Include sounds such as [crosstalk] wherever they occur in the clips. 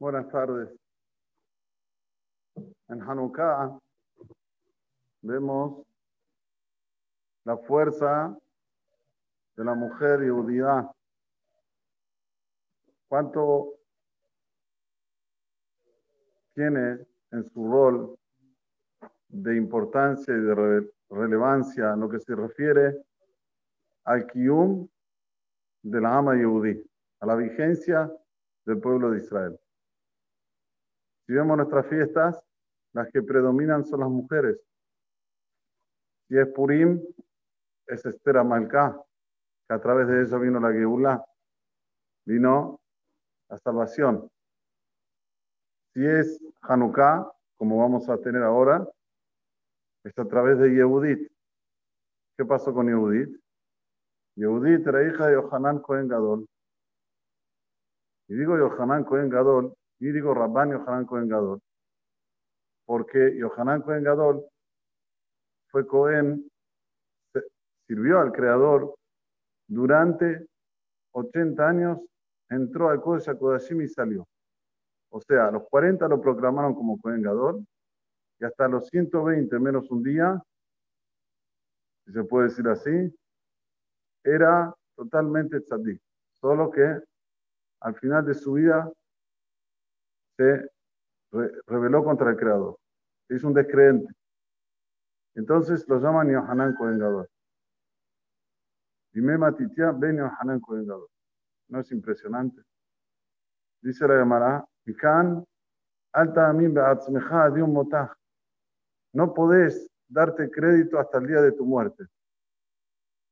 Buenas tardes. En Hanukkah vemos la fuerza de la mujer judía. ¿Cuánto tiene en su rol de importancia y de relevancia en lo que se refiere al Kiyum de la ama Yehudí, a la vigencia del pueblo de Israel? Si vemos nuestras fiestas, las que predominan son las mujeres. Si es Purim, es Esther Amalcá, que a través de ella vino la Geulá, vino la salvación. Si es Hanukkah, como vamos a tener ahora, es a través de Yehudit. ¿Qué pasó con Yehudit? Yehudit era hija de Yohanan Cohen Gadol. Y digo Yohanan Cohen Gadol, y digo Rabban Yohanan Cohen Gadol, porque Yohanan Cohen Gadol fue Cohen, sirvió al Creador durante 80 años, entró al Kodesh Kodashim y salió. O sea, a los 40 lo proclamaron como Cohen Gadol y hasta los 120 menos un día, si se puede decir así, era totalmente tzadik. Solo que al final de su vida se rebeló contra el Creador. Es un descreente. Entonces lo llaman Yohanan Kohen. Dime Matitia, ven Yohanan Kohen. ¿No es impresionante? Dice la Gemara, Ikan, alta amin be'atzmecha de un motaj. No podés darte crédito hasta el día de tu muerte.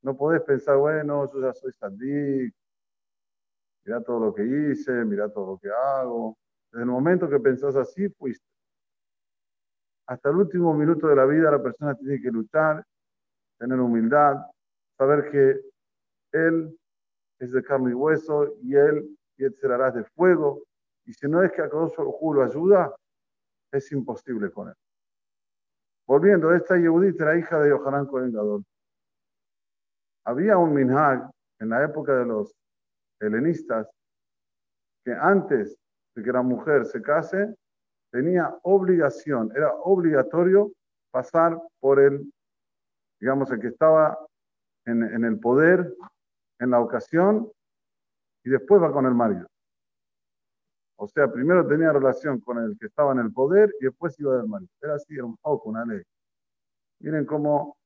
No podés pensar, bueno, yo ya soy sandik, mira todo lo que hice, mira todo lo que hago. Desde el momento que pensás así, fuiste. Hasta el último minuto de la vida la persona tiene que luchar, tener humildad, saber que Él es de carne y hueso y Él y será de fuego. Y si no es que a Akadosh lo ayuda, es imposible con Él. Volviendo, esta Yehudit era hija de Yohanan Cohen Gadol. Había un minhag en la época de los helenistas que antes de que la mujer se case, tenía obligación, era obligatorio pasar por el, digamos, el que estaba en, en el poder, en la ocasión, y después va con el marido. O sea, primero tenía relación con el que estaba en el poder y después iba del marido. Era así, era un poco una ley. Miren cómo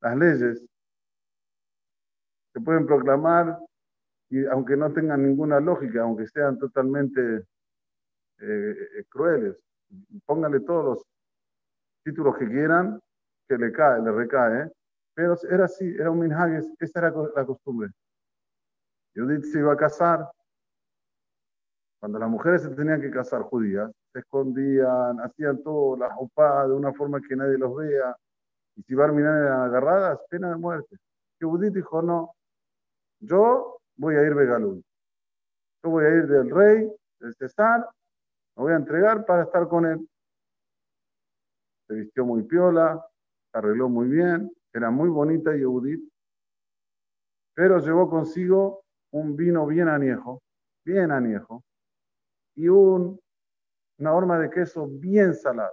las leyes se pueden proclamar y aunque no tengan ninguna lógica, aunque sean totalmente eh, crueles. Pónganle todos los títulos que quieran, que le cae, le recae. Pero era así, era un minhages, esa era la costumbre. Judith se iba a casar. Cuando las mujeres se tenían que casar judías, se escondían, hacían todo, la jopá de una forma que nadie los vea. Y si Barminan eran agarradas, pena de muerte. Judith dijo, no, yo voy a ir Begalul. Yo voy a ir del rey, del César, me voy a entregar para estar con él. Se vistió muy piola, arregló muy bien, era muy bonita y Judith, pero llevó consigo un vino bien añejo, bien añejo, y un, una horma de queso bien salada.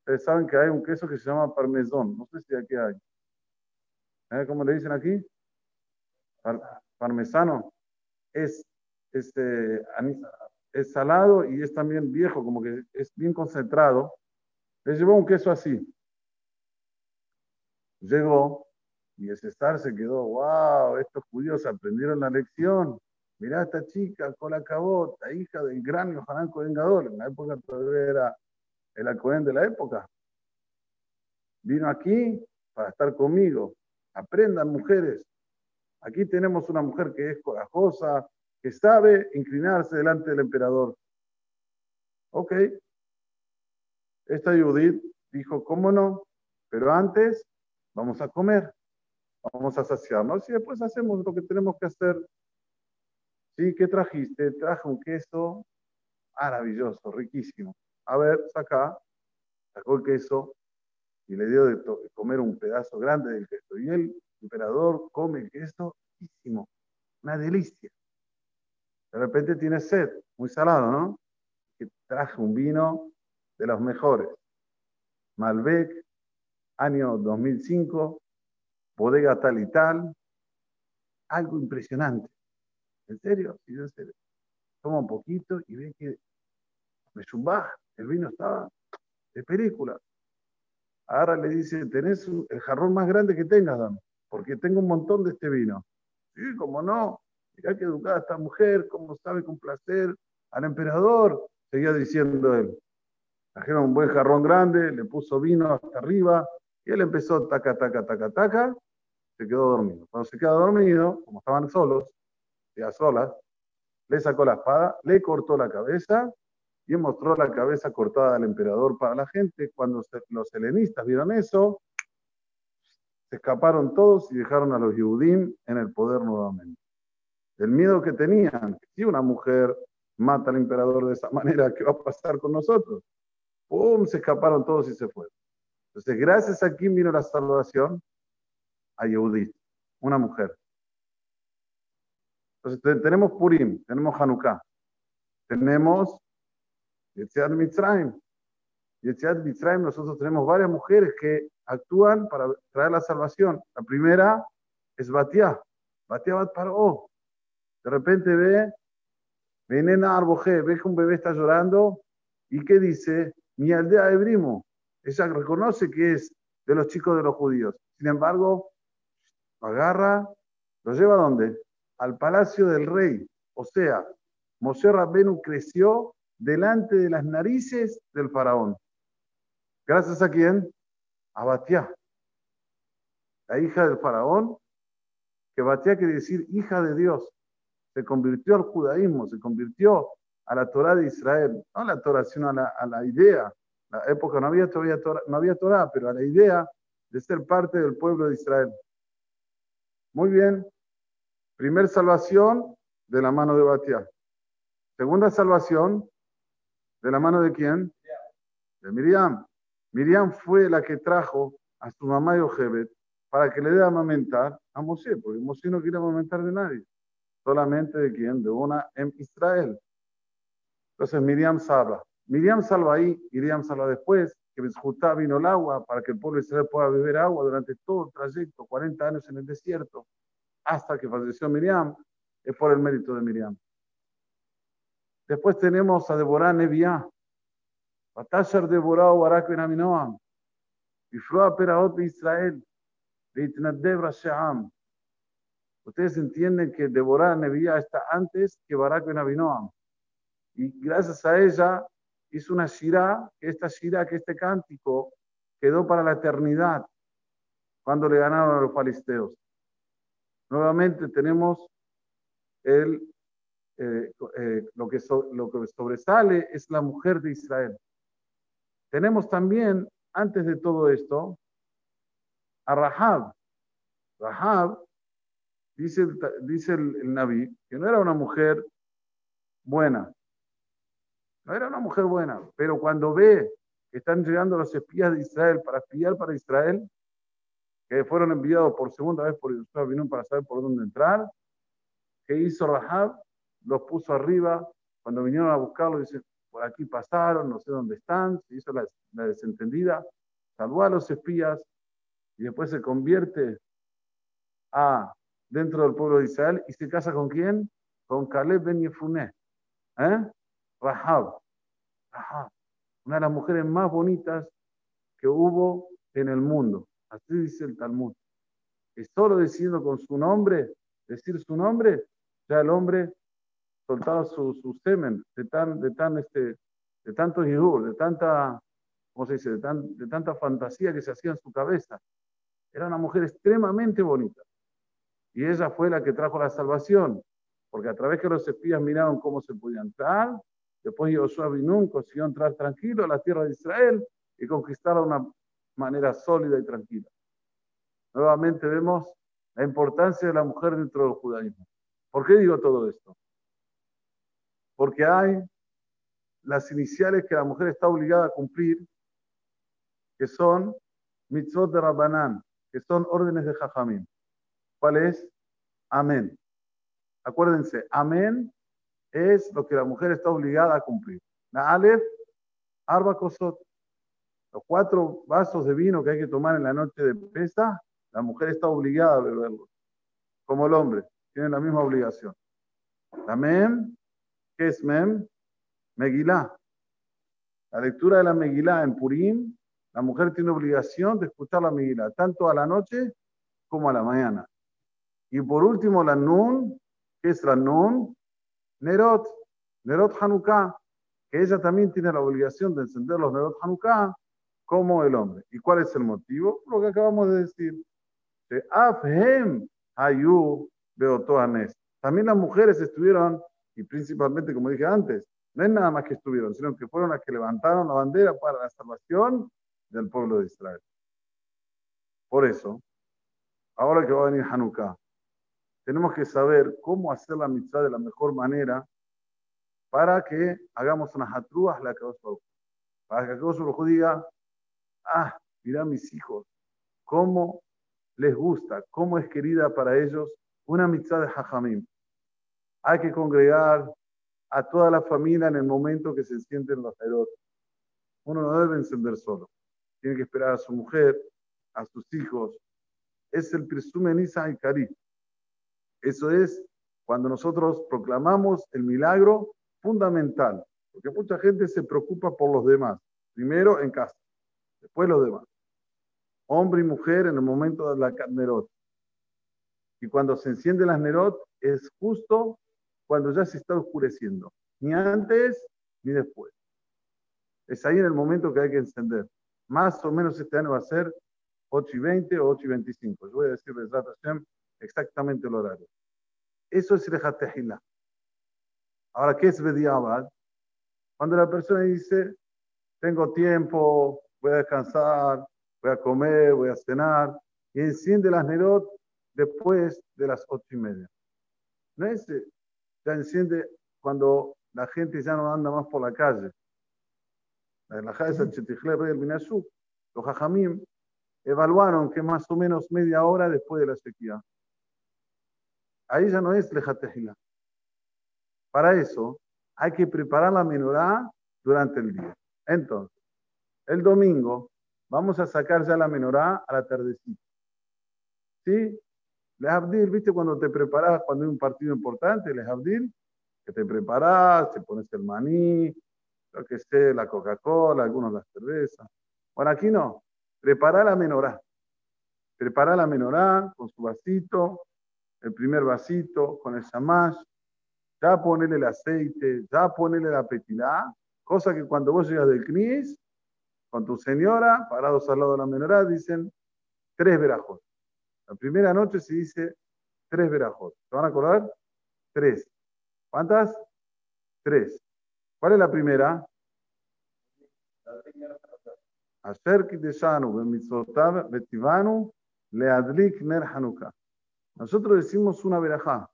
Ustedes saben que hay un queso que se llama parmesón, no sé si aquí hay. ¿Eh? ¿Cómo le dicen aquí? parmesano. Es este, es salado y es también viejo, como que es bien concentrado. Le llevó un queso así. Llegó y ese estar se quedó, wow, estos judíos aprendieron la lección. Mirá esta chica, con la cabota, hija del gran Yohanan Cohen Gadol. En la época todavía era el Cohen de la época. Vino aquí para estar conmigo. Aprendan, mujeres. Aquí tenemos una mujer que es corajosa, que sabe inclinarse delante del emperador. Ok. Esta Judith dijo, ¿cómo no? Pero antes vamos a comer, vamos a saciarnos y después hacemos lo que tenemos que hacer. Sí, ¿qué trajiste? Traje un queso maravilloso, riquísimo. A ver, saca, sacó el queso y le dio de comer un pedazo grande del queso. Y el emperador come el queso riquísimo, una delicia. De repente tiene sed, muy salado, ¿no? Que traje un vino de los mejores. Malbec, año 2005, bodega tal y tal. Algo impresionante. ¿En serio? Sí, en serio. Toma un poquito y ve que me zumba, el vino estaba de película. Ahora le dice, tenés el jarrón más grande que tengas, dame, porque tengo un montón de este vino. Sí, como no. Mirá que educada esta mujer, cómo sabe complacer al emperador, seguía diciendo él. Trajeron un buen jarrón grande, le puso vino hasta arriba, y él empezó taca, taca, taca, taca, se quedó dormido. Cuando se quedó dormido, como estaban solos, ya solas, le sacó la espada, le cortó la cabeza y mostró la cabeza cortada del emperador para la gente. Cuando los helenistas vieron eso, se escaparon todos y dejaron a los Yehudim en el poder nuevamente. El miedo que tenían, si una mujer mata al emperador de esa [laughs] manera, ¿qué va a pasar con nosotros? ¡Pum! Se escaparon todos y se fueron. Entonces, gracias a quién vino la salvación? A Yehudit, una mujer. Entonces, tenemos Purim, tenemos Hanukkah, tenemos Yetziat Mitzrayim. Yetziat Mitzrayim, nosotros tenemos varias mujeres que actúan para traer la salvación. La primera es Batia, Batia Bat Paró. De repente ve, venena Arboje, ve que un bebé está llorando y que dice, mi aldea de Brimo. Ella reconoce que es de los chicos de los judíos. Sin embargo, lo agarra, lo lleva a dónde? Al palacio del rey. O sea, Moshe Rabbenu creció delante de las narices del faraón. ¿Gracias a quién? A Batiá, la hija del faraón, que Batiá quiere decir hija de Dios. Se convirtió al judaísmo, se convirtió a la Torah de Israel, no a la Torah, sino a la, idea. la época no había todavía Torah, no había Torah, pero a la idea de ser parte del pueblo de Israel. Muy bien. Primer salvación de la mano de Batiá. Segunda salvación ¿De la mano de quién? De Miriam. Miriam fue la que trajo a su mamá Yochebet para que le dé a amamentar a Moshe, porque Moshe no quiere amamentar de nadie, solamente de quién? De una en Israel. Entonces Miriam salva. Miriam salva ahí, Miriam salva después, que Bezjutá vino el agua para que el pueblo de Israel pueda beber agua durante todo el trayecto, 40 años en el desierto, hasta que falleció Miriam, es por el mérito de Miriam. Después tenemos a Deborah Neviá. Batasher Deborah Barak Ben Aminoam. Bifroa Peraot de Israel. Beitnadev Rashaam. Ustedes entienden que Deborah Neviá está antes que Barak Ben Aminoam. Y gracias a ella hizo una shirá, que esta shirá, que este cántico quedó para la eternidad cuando le ganaron a los filisteos. Nuevamente tenemos el eh, eh, lo, que lo que sobresale es la mujer de Israel. Tenemos también, antes de todo esto, a Rahab. Rahab, dice, dice el, el Naví, que no era una mujer buena. No era una mujer buena, pero cuando ve que están llegando los espías de Israel para espiar para Israel, que fueron enviados por segunda vez por Israel para saber por dónde entrar, ¿qué hizo Rahab? los puso arriba. Cuando vinieron a buscarlo, dice, por aquí pasaron, no sé dónde están, se hizo la, desentendida, salvó a los espías y después se convierte a dentro del pueblo de Israel y se casa con quién? Con Caleb Ben Yefuné, ¿eh? Rahab. Rahab, una de las mujeres más bonitas que hubo en el mundo. Así dice el Talmud. Y solo diciendo con su nombre, decir su nombre, ya el hombre soltaba su, su semen de tan, de tan, este, de tanto de tanta, ¿cómo se dice? De, tan, de tanta fantasía que se hacía en su cabeza. Era una mujer extremadamente bonita. Y ella fue la que trajo la salvación, porque a través que los espías miraron cómo se podía entrar, después Josué Binún consiguió entrar tranquilo a la tierra de Israel y conquistarla de una manera sólida y tranquila. Nuevamente vemos la importancia de la mujer dentro del judaísmo. ¿Por qué digo todo esto? porque hay las iniciales que la mujer está obligada a cumplir, que son mitzvot de Rabbanán, que son órdenes de Jajamín. ¿Cuál es? Amén. Acuérdense, amén es lo que la mujer está obligada a cumplir. La Aleph, Arba Kosot. Los cuatro vasos de vino que hay que tomar en la noche de pesa, la mujer está obligada a beberlos. Como el hombre, tiene la misma obligación. La Mem, ¿qué es Mem? Megilá. La lectura de la Megilá en Purim, la mujer tiene obligación de escuchar la Megilá, tanto a la noche como a la mañana. Y por último, la Nun, que es la Nun, Nerot, Nerot Hanukkah, que ella también tiene la obligación de encender los Nerot Hanukkah como el hombre. ¿Y cuál es el motivo? Lo que acabamos de decir. De Afhem Hayu. También las mujeres estuvieron, y principalmente, como dije antes, no es nada más que estuvieron, sino que fueron las que levantaron la bandera para la salvación del pueblo de Israel. Por eso, ahora que va a venir Hanukkah, tenemos que saber cómo hacer la mitzvah de la mejor manera para que hagamos unas atrúas la que Para que Akadosh diga, ah, mira mis hijos, cómo les gusta, cómo es querida para ellos una mitzvah de Hajamim. Hay que congregar a toda la familia en el momento que se sienten los erotes. Uno no debe encender solo. Tiene que esperar a su mujer, a sus hijos. Es el presumen Isa y Cari. Eso es cuando nosotros proclamamos el milagro fundamental, porque mucha gente se preocupa por los demás, primero en casa, después los demás. Hombre y mujer en el momento de la Nerot. Y cuando se enciende las Nerot es justo cuando ya se está oscureciendo, ni antes ni después. Es ahí en el momento que hay que encender. Más o menos este año va a ser 8 y 20 o 8 y 25. Yo voy a decirles exactamente el horario. Eso es Rejatejila. Ahora, ¿qué es Bediabad? Cuando la persona dice, tengo tiempo, voy a descansar, voy a comer, voy a cenar, y enciende las Nerot después de las ocho y media. No es, ya enciende cuando la gente ya no anda más por la calle. La Los Jajamim evaluaron que más o menos media hora después de la sequía. Ahí ya no es lejatejila. Para eso hay que preparar la menorá durante el día. Entonces, el domingo vamos a sacar ya la menorá a la tardecita. ¿Sí? Les abdil, ¿viste cuando te preparas cuando hay un partido importante? Les abdil, que te preparas, te pones el maní, lo que sé, la Coca-Cola, algunos las cervezas. Bueno, aquí no. Prepara la menorá. Prepara la menorá con su vasito, el primer vasito con el shamash, ya ponele el aceite, ya ponele la petilá, cosa que cuando vos llegas del CNIS, con tu señora, parados al lado de la menorá, dicen tres verajos. La primera noche se dice tres verajos. ¿Se van a acordar? Tres. ¿Cuántas? Tres. ¿Cuál es la primera? Shanu, Betivanu, Leadlik Ner Hanukkah. Nosotros decimos una verajá,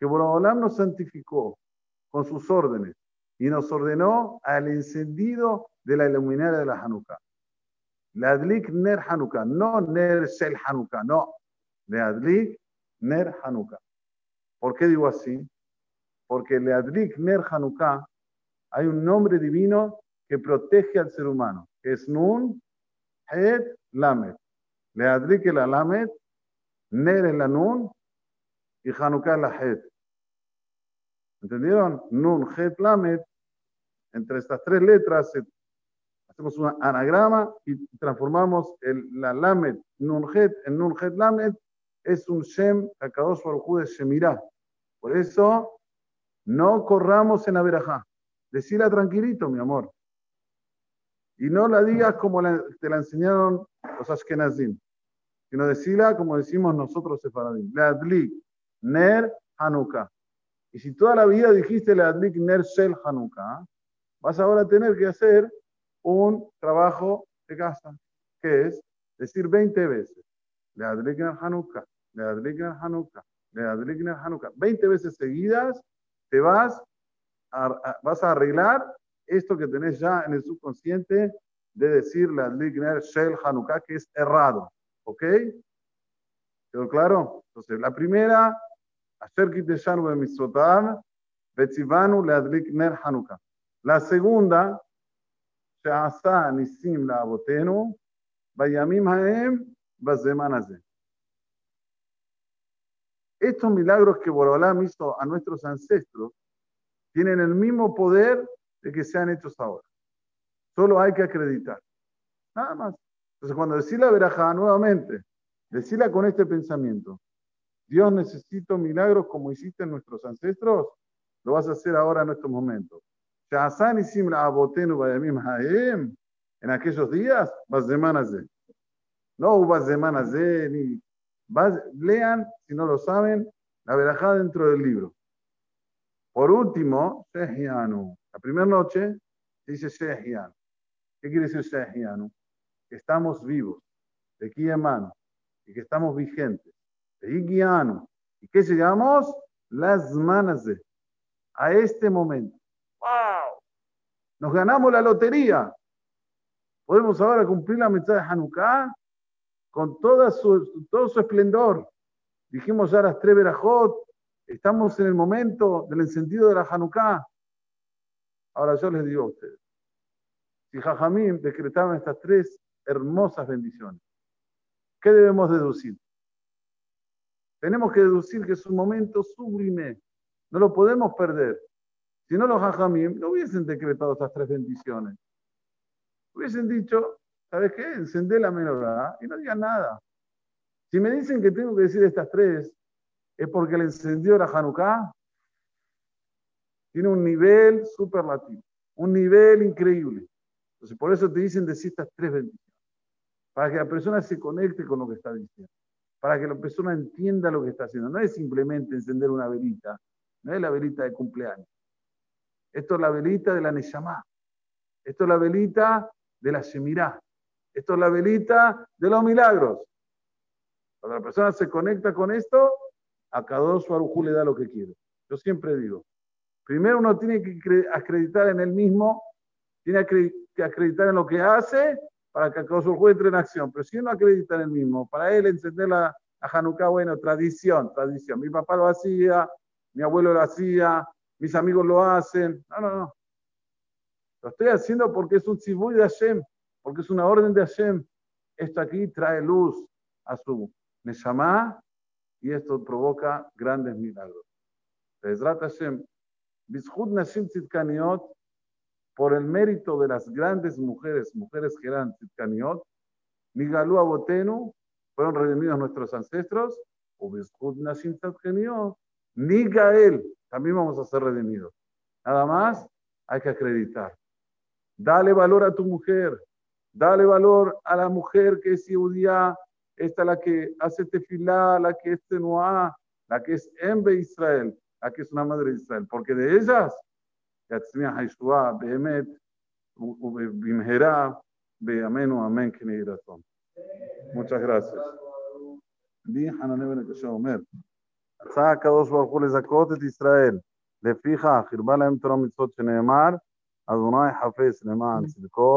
que Borobolam nos santificó con sus órdenes y nos ordenó al encendido de la iluminaria de la Hanukkah. Leadlik ner Hanukkah, no ner shel Hanukkah, no. Leadlik ner Hanukkah. ¿Por qué digo así? Porque Leadlik ner Hanukkah hay un nombre divino que protege al ser humano, que es Nun, Het, Lamed. Leadlik el Lamed Ner en la Nun y Hanukkah en la Het. ¿Entendieron? Nun, Het, Lamed. Entre estas tres letras hacemos un anagrama y transformamos el, la Lamed, Nun, Het, en Nun, Het, Lamed. Es un Shem, Akadosh Baruj de Shemirah. Por eso, no corramos en la verajá. Decila tranquilito, mi amor. Y no la digas como te la enseñaron los Ashkenazim sino decirla como decimos nosotros separadim. Leadlik, Ner, Hanukkah. Y si toda la vida dijiste Leadlik, Ner, Shel, Hanukkah, vas ahora a tener que hacer un trabajo de casa, que es decir 20 veces. Leadlik, Ner, Hanukkah, Leadlik, Ner, Hanukkah, Leadlik, Ner, Hanukkah. 20 veces seguidas te vas a, vas a arreglar esto que tenés ya en el subconsciente de decir Leadlik, Ner, Shel, Hanukkah, que es errado. ¿Ok? ¿Quedó claro? Entonces, la primera, Asher Kiteshanu de Mitzvotav, Betzivanu Leadlik Ner Hanukkah. La segunda, Sheasa Nisim Laabotenu, Bayamim Haem, Bazeman Azeh. Estos milagros que Borobalam hizo a nuestros ancestros tienen el mismo poder de que sean hechos ahora. Solo hay que acreditar. Nada más. Entonces, cuando decís la verajá nuevamente, decíla con este pensamiento. Dios necesita milagros como hiciste en nuestros ancestros, lo vas a hacer ahora en estos momentos. En aquellos días, semanas de. No hubo semanas de ni. Lean, si no lo saben, la verajá dentro del libro. Por último, Shehianu. La primera noche dice Shehianu. ¿Qué quiere decir Shehianu? Que estamos vivos, de aquí en mano, y que estamos vigentes. De Igianu. ¿Y qué llegamos? Las manas de. A este momento. ¡Wow! Nos ganamos la lotería. Podemos ahora cumplir la mitad de Hanukkah con toda su, todo su esplendor. Dijimos ya las tres verajot, estamos en el momento del encendido de la Hanukkah. Ahora yo les digo a ustedes, si Jajamim decretaron estas tres hermosas bendiciones, ¿qué debemos deducir? Tenemos que deducir que es un momento sublime, no lo podemos perder. Si no, los Jajamim no hubiesen decretado estas tres bendiciones. Hubiesen dicho, ¿sabes qué? Encendé la menorá y no digan nada. Si me dicen que tengo que decir estas tres, es porque el encendido de la Hanukkah tiene un nivel superlativo, un nivel increíble. Entonces, por eso te dicen decir estas tres bendiciones, para que la persona se conecte con lo que está diciendo, para que la persona entienda lo que está haciendo. No es simplemente encender una velita, no es la velita de cumpleaños. Esto es la velita de la Neshama. Esto es la velita de la Shemirá. Esto es la velita de los milagros. Cuando la persona se conecta con esto, a cada su le da lo que quiere. Yo siempre digo, primero uno tiene que acreditar en él mismo, tiene que acreditar en lo que hace para que cada su entre en acción. Pero si uno acredita en él mismo, para él encender la, la Hanukkah, bueno, tradición, tradición. Mi papá lo hacía, mi abuelo lo hacía, mis amigos lo hacen. No, no, no. Lo estoy haciendo porque es un tzibuy de Hashem, porque es una orden de Hashem. Esto aquí trae luz a su Neshama y esto provoca grandes milagros. Hashem, Nashim Tzidkaniot, por el mérito de las grandes mujeres, mujeres que eran Tzidkaniot, Nigalú Abotenu, fueron redimidos nuestros ancestros, o Bizhud Nashim Tzidkaniot, Nigael, también vamos a ser redimidos. Nada más hay que acreditar. Dale valor a tu mujer. Dale valor a la mujer que es judía, esta la que hace tefilá, la que es tenuá, la que es enve Israel, la que es una madre de Israel. Porque de ellas, להצמיח הישועה באמת ובמהרה בימינו אמן כן יהי רצון. מוצ'ה גרסס. רבי חננה בן הקשה אומר, רצה הקדוש ברוך הוא לזכות את ישראל, לפיכך הרבה להם תורה מצוות שנאמר, אדוני חפש למען צדקו